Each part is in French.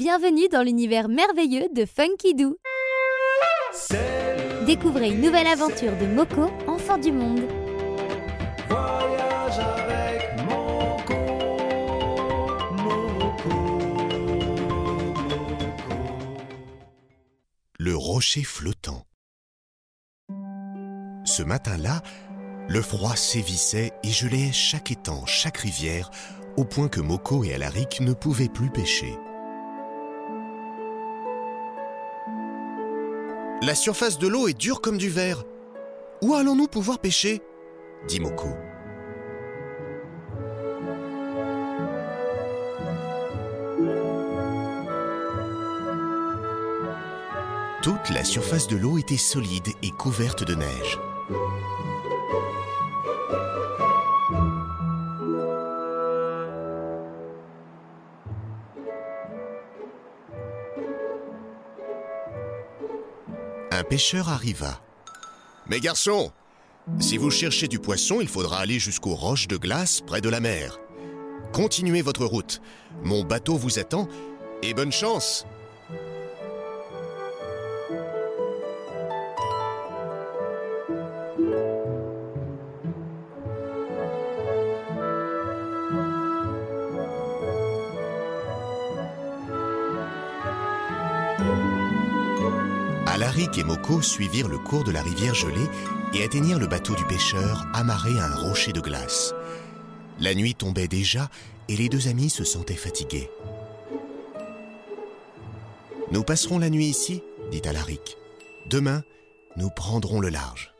Bienvenue dans l'univers merveilleux de Funky Doo. Découvrez une nouvelle aventure de Moko, enfant du monde. Voyage avec Moko, Moko, Moko. Le rocher flottant. Ce matin-là, le froid sévissait et gelait chaque étang, chaque rivière, au point que Moko et Alaric ne pouvaient plus pêcher. La surface de l'eau est dure comme du verre. Où allons-nous pouvoir pêcher? dit Moko. Toute la surface de l'eau était solide et couverte de neige. Un pêcheur arriva. Mes garçons, si vous cherchez du poisson, il faudra aller jusqu'aux roches de glace près de la mer. Continuez votre route. Mon bateau vous attend et bonne chance. Alaric et Moko suivirent le cours de la rivière gelée et atteignirent le bateau du pêcheur amarré à un rocher de glace. La nuit tombait déjà et les deux amis se sentaient fatigués. Nous passerons la nuit ici, dit Alaric. Demain, nous prendrons le large.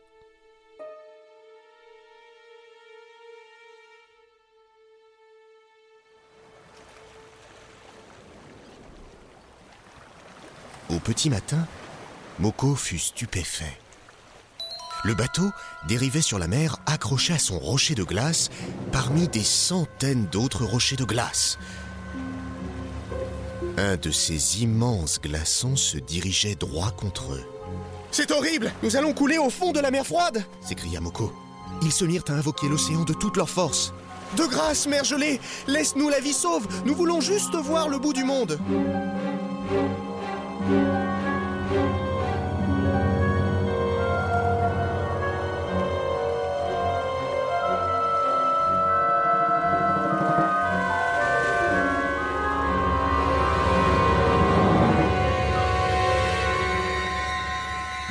Au petit matin, Moko fut stupéfait. Le bateau dérivait sur la mer accroché à son rocher de glace parmi des centaines d'autres rochers de glace. Un de ces immenses glaçons se dirigeait droit contre eux. C'est horrible Nous allons couler au fond de la mer froide s'écria Moko. Ils se mirent à invoquer l'océan de toute leur force. De grâce, mer gelée, laisse-nous la vie sauve, nous voulons juste voir le bout du monde.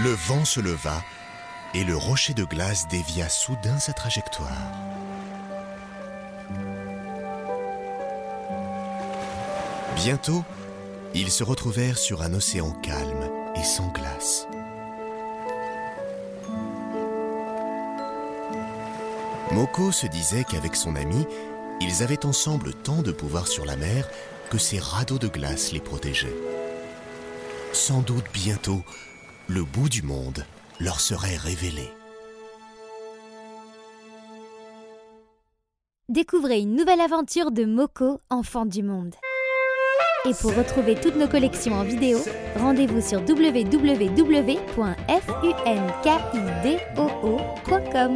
Le vent se leva et le rocher de glace dévia soudain sa trajectoire. Bientôt, ils se retrouvèrent sur un océan calme et sans glace. Moko se disait qu'avec son ami, ils avaient ensemble tant de pouvoir sur la mer que ces radeaux de glace les protégeaient. Sans doute bientôt, le bout du monde leur serait révélé. Découvrez une nouvelle aventure de Moko, enfant du monde. Et pour retrouver toutes nos collections en vidéo, rendez-vous sur www.funkidoo.com.